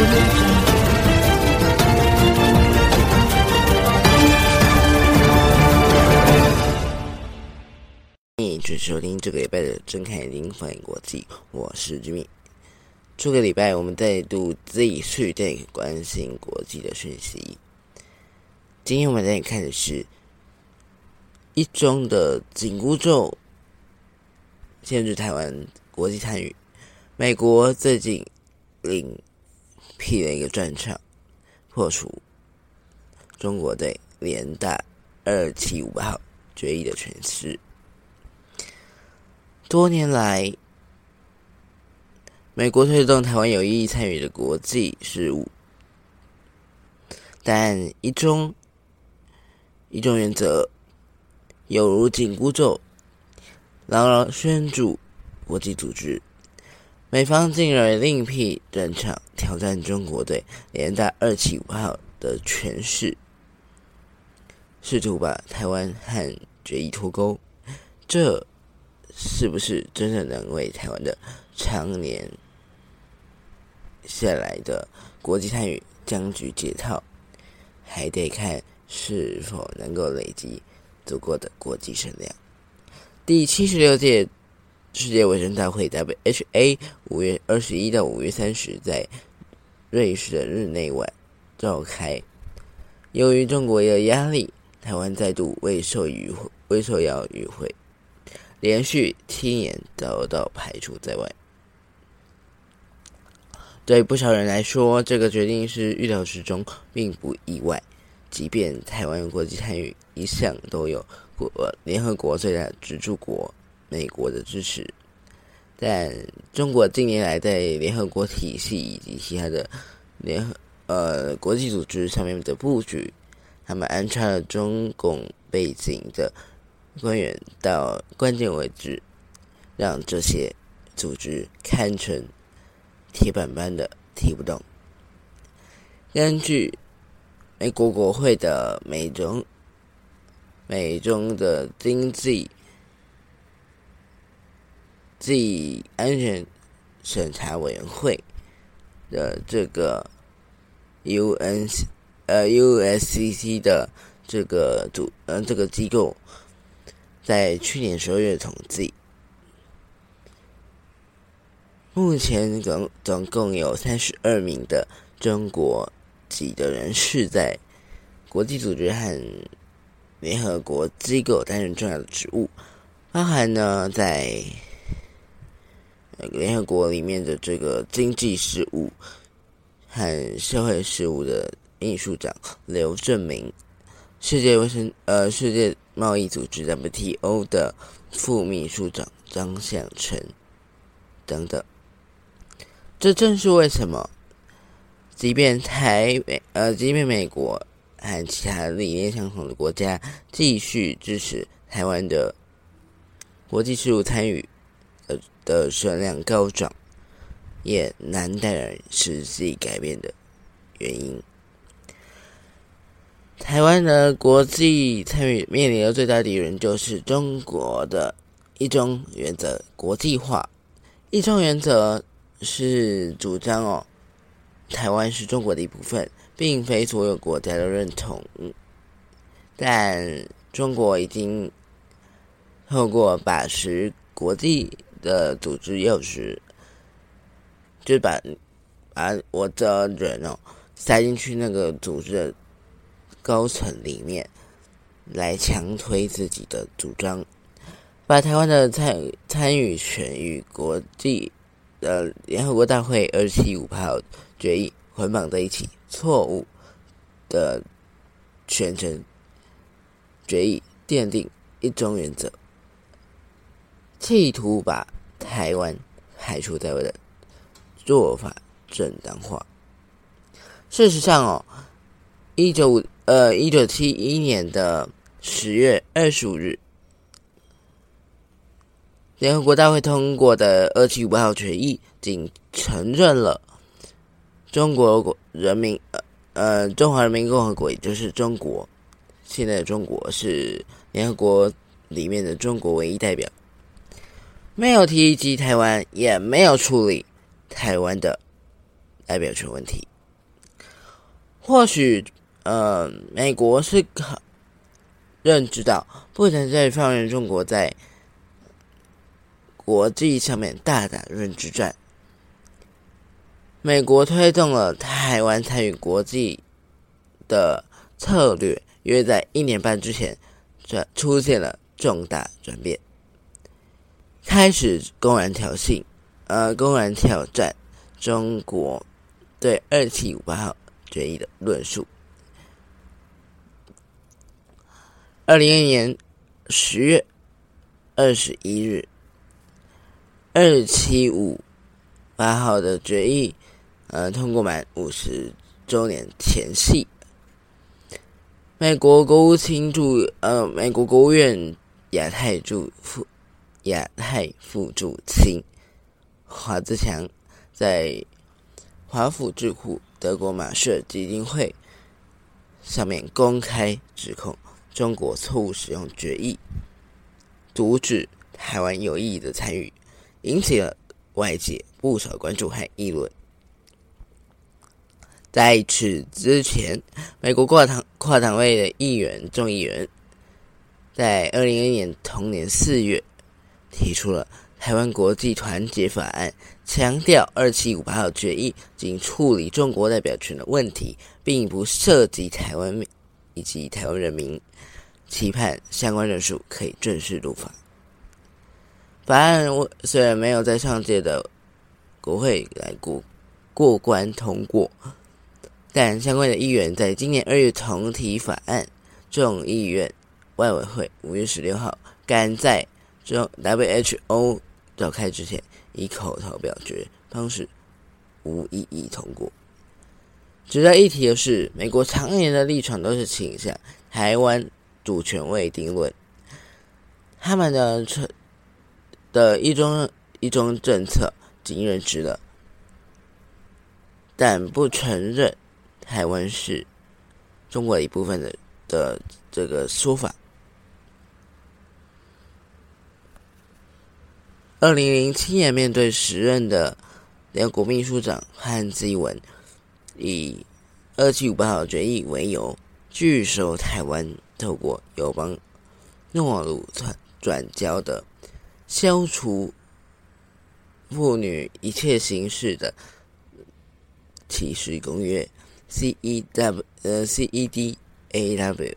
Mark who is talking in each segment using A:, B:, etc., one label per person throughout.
A: 欢迎收听这个礼拜的《睁开眼睛放眼国际》，我是 Jimmy。这个礼拜我们再度继续在关心国际的讯息。今天我们在看的是一中的紧箍咒限制台湾国际参与。美国最近领辟了一个战场，破除中国队联大二七五号决议的诠释。多年来，美国推动台湾有意义参与的国际事务，但一中一中原则有如紧箍咒，牢牢拴住国际组织。美方进而另辟战场，挑战中国队连带二七五号的权势，试图把台湾和决议脱钩。这。是不是真的能为台湾的常年下来的国际参与僵局解套，还得看是否能够累积足够的国际声量。第七十六届世界卫生大会 （WHA） 五月二十一到五月三十在瑞士的日内瓦召开，由于中国的压力，台湾再度未受与未受邀与会。连续七年遭到排除在外，对不少人来说，这个决定是预料之中，并不意外。即便台湾国际参与一向都有国联合国最大支柱国美国的支持，但中国近年来在联合国体系以及其他的联合呃国际组织上面的布局，他们安插了中共背景的。官员到关键位置，让这些组织堪称铁板般的踢不动。根据美国国会的美中美中的经济及安全审查委员会的这个 U N 呃 U S C C 的这个组呃这个机构。在去年十二月统计，目前总总共有三十二名的中国籍的人士在国际组织和联合国机构担任重要的职务，包含呢在联合国里面的这个经济事务和社会事务的秘书长刘正明。世界卫生呃，世界贸易组织 WTO 的副秘书长张向成等等，这正是为什么，即便台美呃，即便美国和其他理念相同的国家继续支持台湾的国际事务参与的声量高涨，也难带来实际改变的原因。台湾的国际参与面临的最大敌人就是中国的一中原则国际化。一中原则是主张哦，台湾是中国的一部分，并非所有国家都认同。但中国已经透过把持国际的组织钥匙，就把把我的人哦塞进去那个组织的。高层里面来强推自己的主张，把台湾的参参与权与国际的联合国大会二七五号决议捆绑在一起，错误的全程决议奠定一中原则，企图把台湾排除在外的做法正当化。事实上哦，一九五。呃，一九七一年的十月二十五日，联合国大会通过的二七五号决议，仅承认了中国国人民呃呃中华人民共和国，也就是中国现在的中国是联合国里面的中国唯一代表，没有提及台湾，也没有处理台湾的代表权问题。或许，呃，美国是可认知到不能再放任中国在国际上面大打认知战。美国推动了台湾参与国际的策略，约在一年半之前，转出现了重大转变，开始公然挑衅，呃，公然挑战中国对二七五八号决议的论述。二零二一年十月二十一日，二七五八号的决议。呃，通过满五十周年前夕，美国国务卿驻呃，美国国务院亚太驻副亚太副主席华自强在华府智库德国马舍基金会上面公开指控中国错误使用决议，阻止台湾有意义的参与，引起了外界不少关注和议论。在此之前，美国跨党跨党位的议员众议员在二零二一年同年四月提出了《台湾国际团结法案》，强调二七五八号决议仅处理中国代表权的问题，并不涉及台湾以及台湾人民，期盼相关人数可以正式入法。法案虽然没有在上届的国会来过过关通过。但相关的议员在今年二月重提法案，众议院外委会五月十六号赶在中 WHO 召开之前，以口头表决方式无异议通过。值得一提的是，美国常年的立场都是倾向台湾主权未定论，他们的的一中一中政策仅认知了，但不承认。台湾是中国一部分的的这个说法。二零零七年，面对时任的联合国秘书长汉基文以二七五八号决议为由，拒收台湾透过友邦诺鲁转转交的消除妇女一切形式的歧视公约。C E W 呃 C E D A W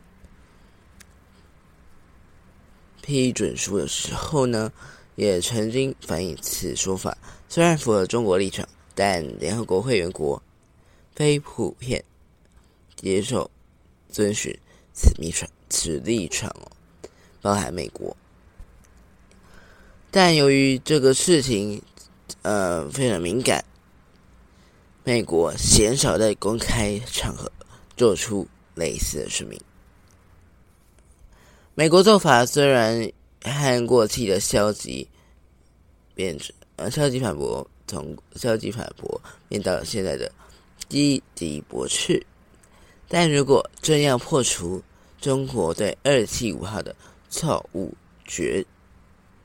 A: 批准书的时候呢，也曾经反映此说法虽然符合中国立场，但联合国会员国非普遍接受遵循此立场此立场哦，包含美国。但由于这个事情呃非常敏感。美国鲜少在公开场合做出类似的声明。美国做法虽然和过去的消极变成呃消极反驳，从消极反驳变到了现在的积极驳斥，但如果真要破除中国对二七五号的错误决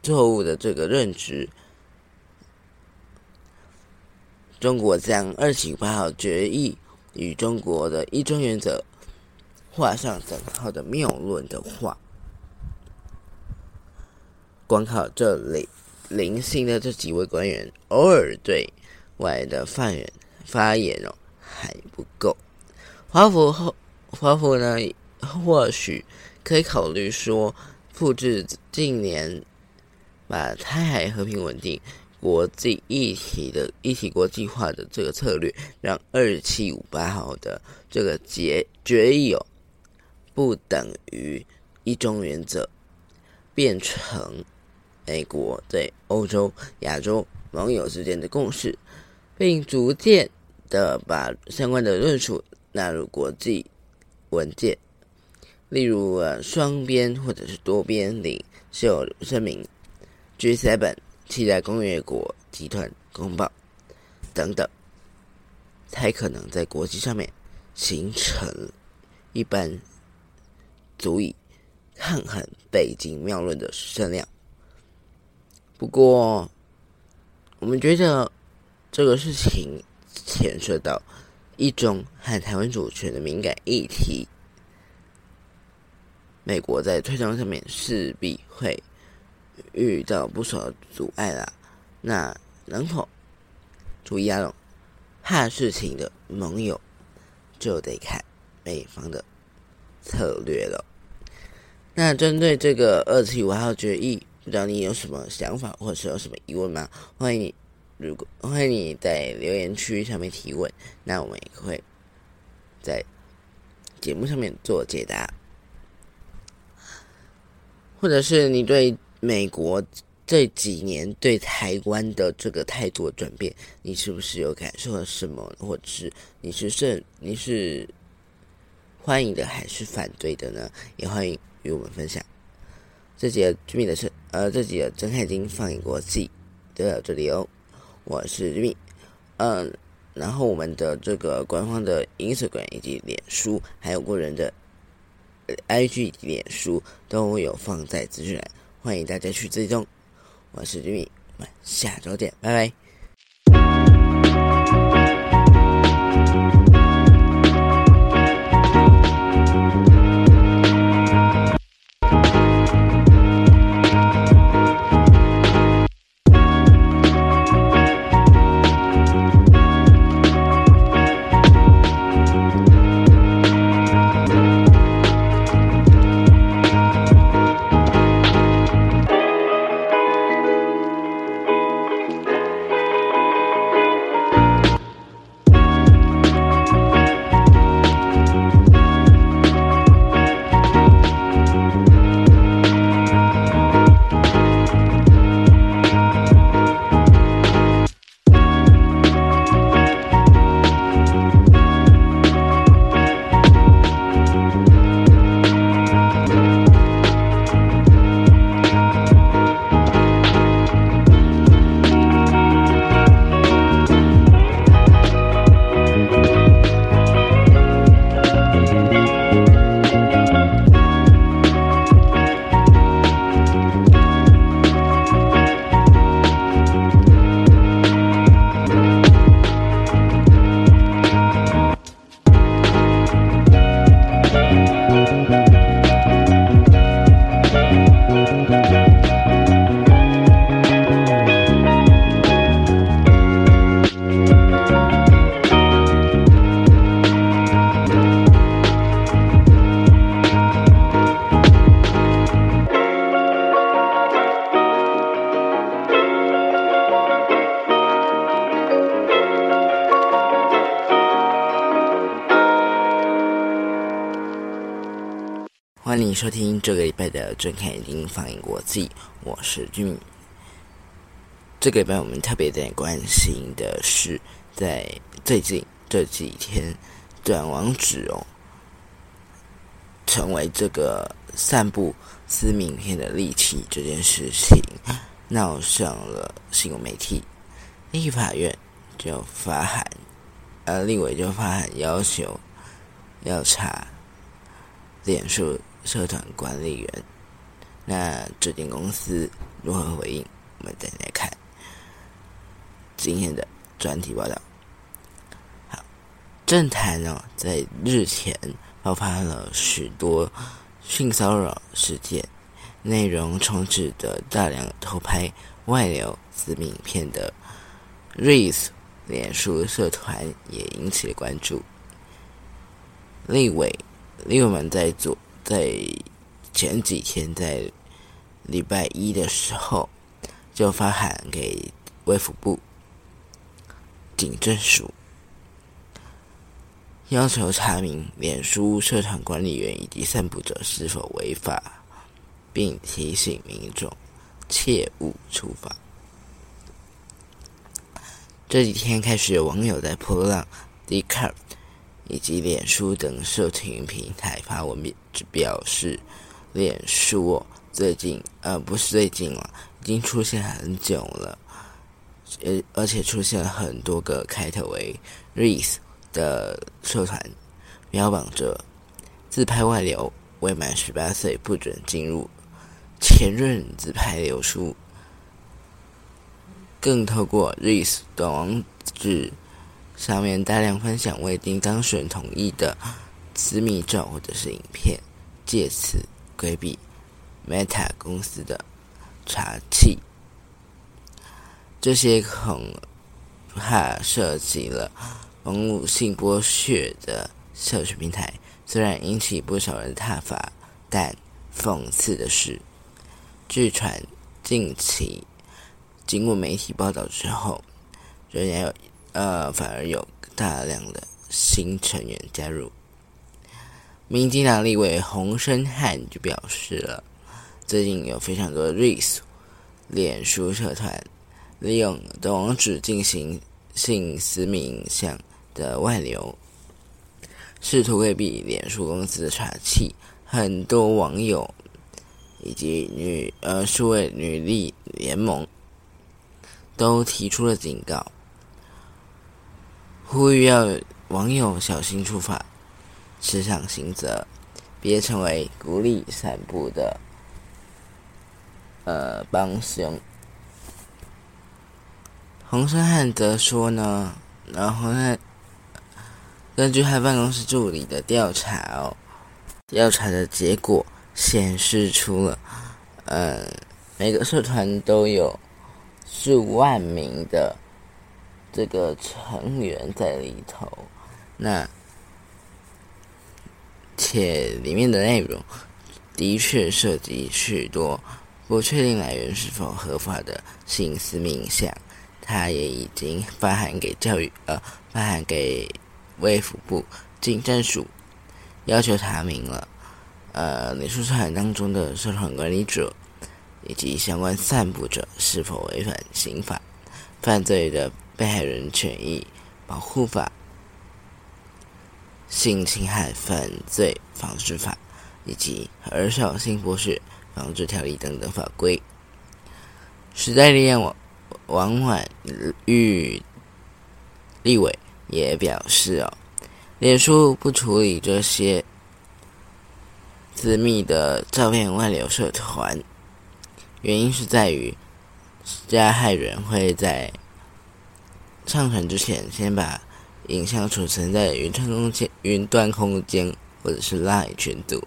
A: 错误的这个认知。中国将二七八号决议与中国的一中原则画上等号的谬论的话，光靠这里零星的这几位官员偶尔对外的发言发言哦还不够。华府后华府呢，或许可以考虑说，复制近年把台海和平稳定。国际一体的一体国际化的这个策略，让二七五八号的这个决决议哦，不等于一中原则，变成美国对欧洲、亚洲盟友之间的共识，并逐渐的把相关的论述纳入国际文件，例如呃双边或者是多边领袖声明 G7。期待工业国集团公报等等，才可能在国际上面形成一般足以抗衡北京妙论的声量。不过，我们觉得这个事情牵涉到一种和台湾主权的敏感议题，美国在推动上面势必会遇到不少阻碍啦。那能否注意啊？怕事情的盟友就得看美方的策略了。那针对这个二七五号决议，不知道你有什么想法，或者是有什么疑问吗？欢迎你，如果欢迎你在留言区上面提问，那我们也会在节目上面做解答。或者是你对美国这几年对台湾的这个态度转变，你是不是有感受到什么？或者是你是是你是欢迎的还是反对的呢？也欢迎与我们分享。这集的居民的是呃，这集的睁开眼睛放眼国际就到这里哦。我是居民，嗯，然后我们的这个官方的 Instagram 以及脸书，还有个人的。IG、脸书都有放在资讯栏，欢迎大家去追踪。我是 Jimmy，我们下周见，拜拜。欢迎收听这个礼拜的《睁开眼睛放映国际》，我是君。这个礼拜我们特别在关心的是，在最近这几天，短网址哦，成为这个散布私名片的利器这件事情，闹上了新闻媒体。立法院就发函，呃，立委就发函要求要查脸书。社团管理员，那这间公司如何回应？我们再来看今天的专题报道。好，政坛呢，在日前爆发了许多性骚扰事件，内容充斥着大量偷拍、外流私密影片的 Race 脸书社团也引起了关注。立委，立委们在做。在前几天，在礼拜一的时候，就发函给卫福部警政署，要求查明脸书社团管理员以及散布者是否违法，并提醒民众切勿触法。这几天开始，有网友在破浪、d c a r 以及脸书等社群平台发文表示，脸书最近呃不是最近了，已经出现很久了，而而且出现了很多个开头为 “res” 的社团，标榜着自拍外流、未满十八岁不准进入、前任自拍流出，更透过 “res” 短网址。上面大量分享未经当事人同意的私密照或者是影片，借此规避 Meta 公司的查缉。这些恐怕涉及了网络性剥削的社群平台，虽然引起不少人挞伐，但讽刺的是，据传近期经过媒体报道之后，仍然有。呃，反而有大量的新成员加入。民进党立委洪生汉就表示了，最近有非常多的 RIS 脸书社团利用的网址进行性私密影像的外流，试图规避脸书公司的查缉。很多网友以及女呃数位女力联盟都提出了警告。呼吁要网友小心处罚，持上行责，别成为鼓励散步的呃帮凶。洪生汉则说呢，然后呢，根据他办公室助理的调查哦，调查的结果显示出了，呃，每个社团都有数万名的。这个成员在里头，那且里面的内容的确涉及许多不确定来源是否合法的性私密影像，他也已经发函给教育呃发函给卫福部警政署，要求查明了呃脸书社团当中的社团管理者以及相关散布者是否违反刑法犯罪的。被害人权益保护法、性侵害犯罪防治法以及儿少性剥削防治条例等等法规。时代力量王王婉玉立委也表示：“哦，脸书不处理这些私密的照片外流社团，原因是在于加害人会在。”上传之前，先把影像储存在云端空间、云端空间或者是 Line 群组，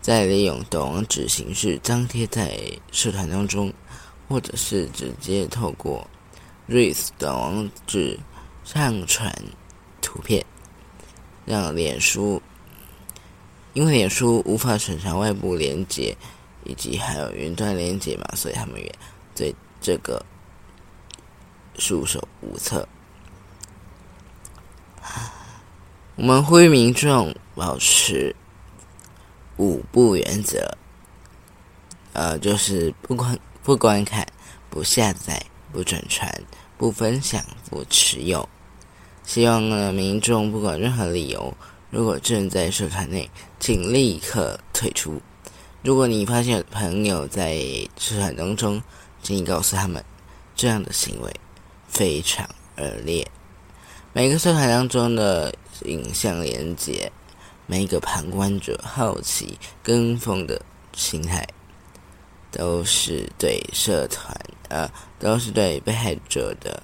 A: 再利用短网址形式张贴在社团当中，或者是直接透过 RIS 的网址上传图片，让脸书，因为脸书无法审查外部连接以及还有云端连接嘛，所以他们也对这个。束手无策。我们呼吁民众保持五不原则，呃，就是不观不观看、不下载、不转传、不分享、不持有。希望呢，民众不管任何理由，如果正在社团内，请立刻退出。如果你发现朋友在社团当中，请你告诉他们这样的行为。非常恶劣。每个社团当中的影像连接，每个旁观者好奇跟风的心态，都是对社团呃，都是对被害者的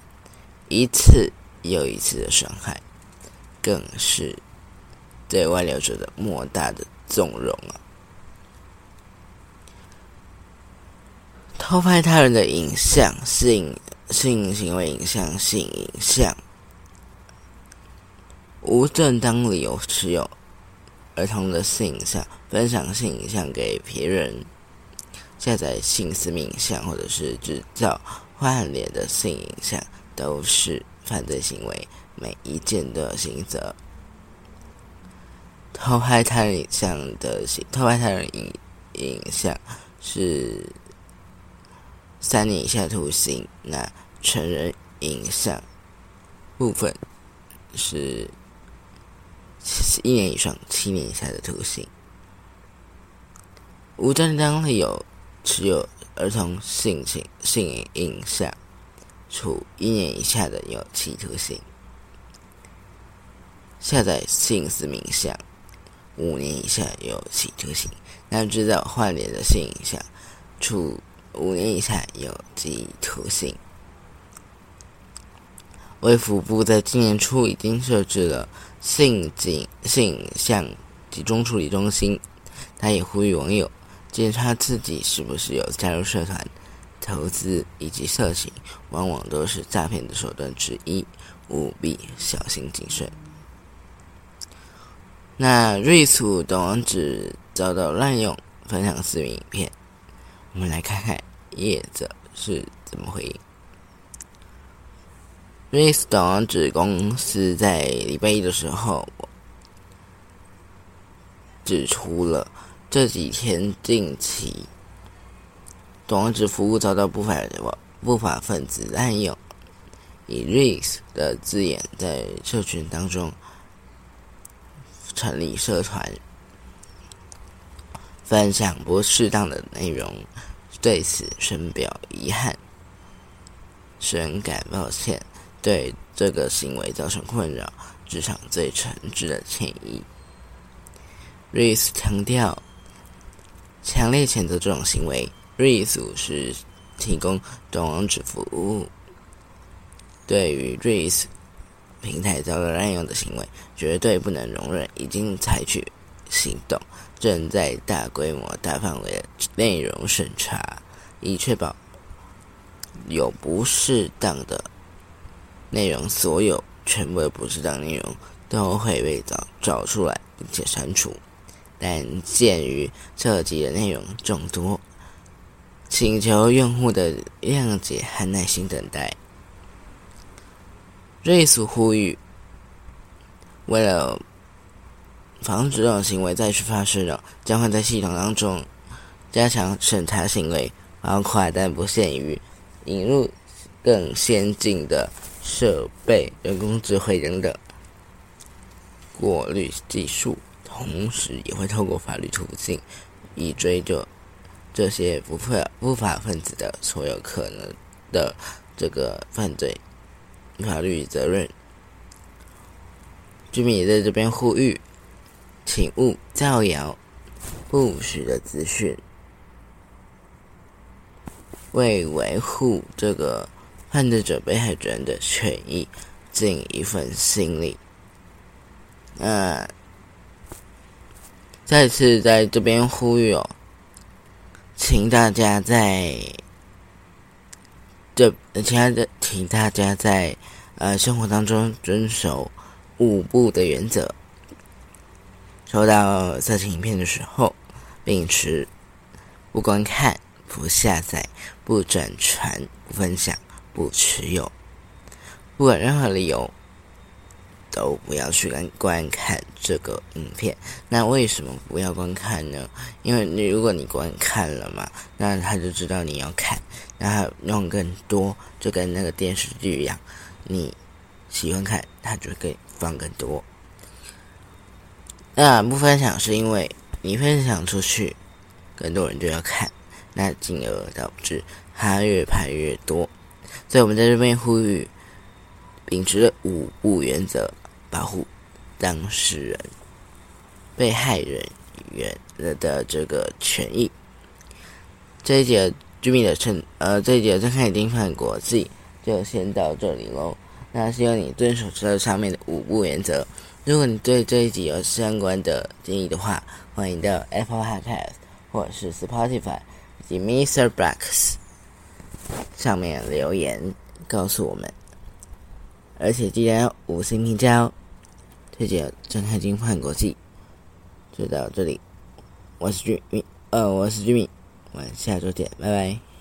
A: 一次又一次的伤害，更是对外流者的莫大的纵容啊！偷拍他人的影像，性性行为影像、性影像，无正当理由持有儿童的性影像、分享性影像给别人、下载性私密影像，或者是制造换脸的性影像，都是犯罪行为，每一件都有刑责。偷拍他人影像的偷拍他人影影像是。三年以下徒刑，那成人影像部分是一年以上七年以下的徒刑。无正当理由持有儿童性性性影像，处一年以下的有期徒刑。下载性私密影像，五年以下有期徒刑。那制造换脸的性影像，处。五年以下有期徒刑。卫福部在今年初已经设置了性警性向集中处理中心，他也呼吁网友检查自己是不是有加入社团、投资以及色情，往往都是诈骗的手段之一，务必小心谨慎。那瑞素的网址遭到滥用，分享视频影片，我们来看看业者是怎么回应。瑞斯的网址公司在礼拜一的时候指出了这几天近期网址服务遭到不法不法分子滥用，以 “race” 的字眼在社群当中成立社团，分享不适当的内容，对此深表遗憾，深感抱歉。对这个行为造成困扰，致上最诚挚的歉意。瑞斯强调，强烈谴责这种行为。瑞斯是提供短网址服务，对于瑞斯平台遭到滥用的行为，绝对不能容忍，已经采取行动，正在大规模、大范围的内容审查，以确保有不适当的。内容所有全部的不适当内容都会被找找出来并且删除，但鉴于涉及的内容众多，请求用户的谅解和耐心等待。瑞苏呼吁，为了防止这种行为再次发生了，将会在系统当中加强审查行为，包括但不限于引入更先进的。设备、人工智慧等等过滤技术，同时也会透过法律途径，以追究这些不法不法分子的所有可能的这个犯罪法律责任。居民也在这边呼吁，请勿造谣不实的资讯，为维护这个。犯罪者、被害人的权益尽一份心力。那再次在这边呼吁哦，请大家在这，亲爱的，请大家在呃生活当中遵守五不的原则。收到色情影片的时候，秉持不观看、不下载、不转传、不分享。不持有，不管任何理由，都不要去观观看这个影片。那为什么不要观看呢？因为你如果你观看了嘛，那他就知道你要看，那用更多，就跟那个电视剧一样，你喜欢看，他就给放更多。那不分享是因为你分享出去，更多人就要看，那进而导致他越拍越多。所以我们在这边呼吁，秉持五不原则，保护当事人、被害人员的这个权益。这一节居民的称，呃，这一节正看已经看国际就先到这里喽。那希望你遵守这上面的五不原则。如果你对这一集有相关的建议的话，欢迎到 Apple Podcast 或是 Spotify 以及 Mr. Blacks。上面留言告诉我们，而且记得要五星评价哦。推荐睁开金换国际，就到这里。我是居民，呃，我是居民，我们下周见，拜拜。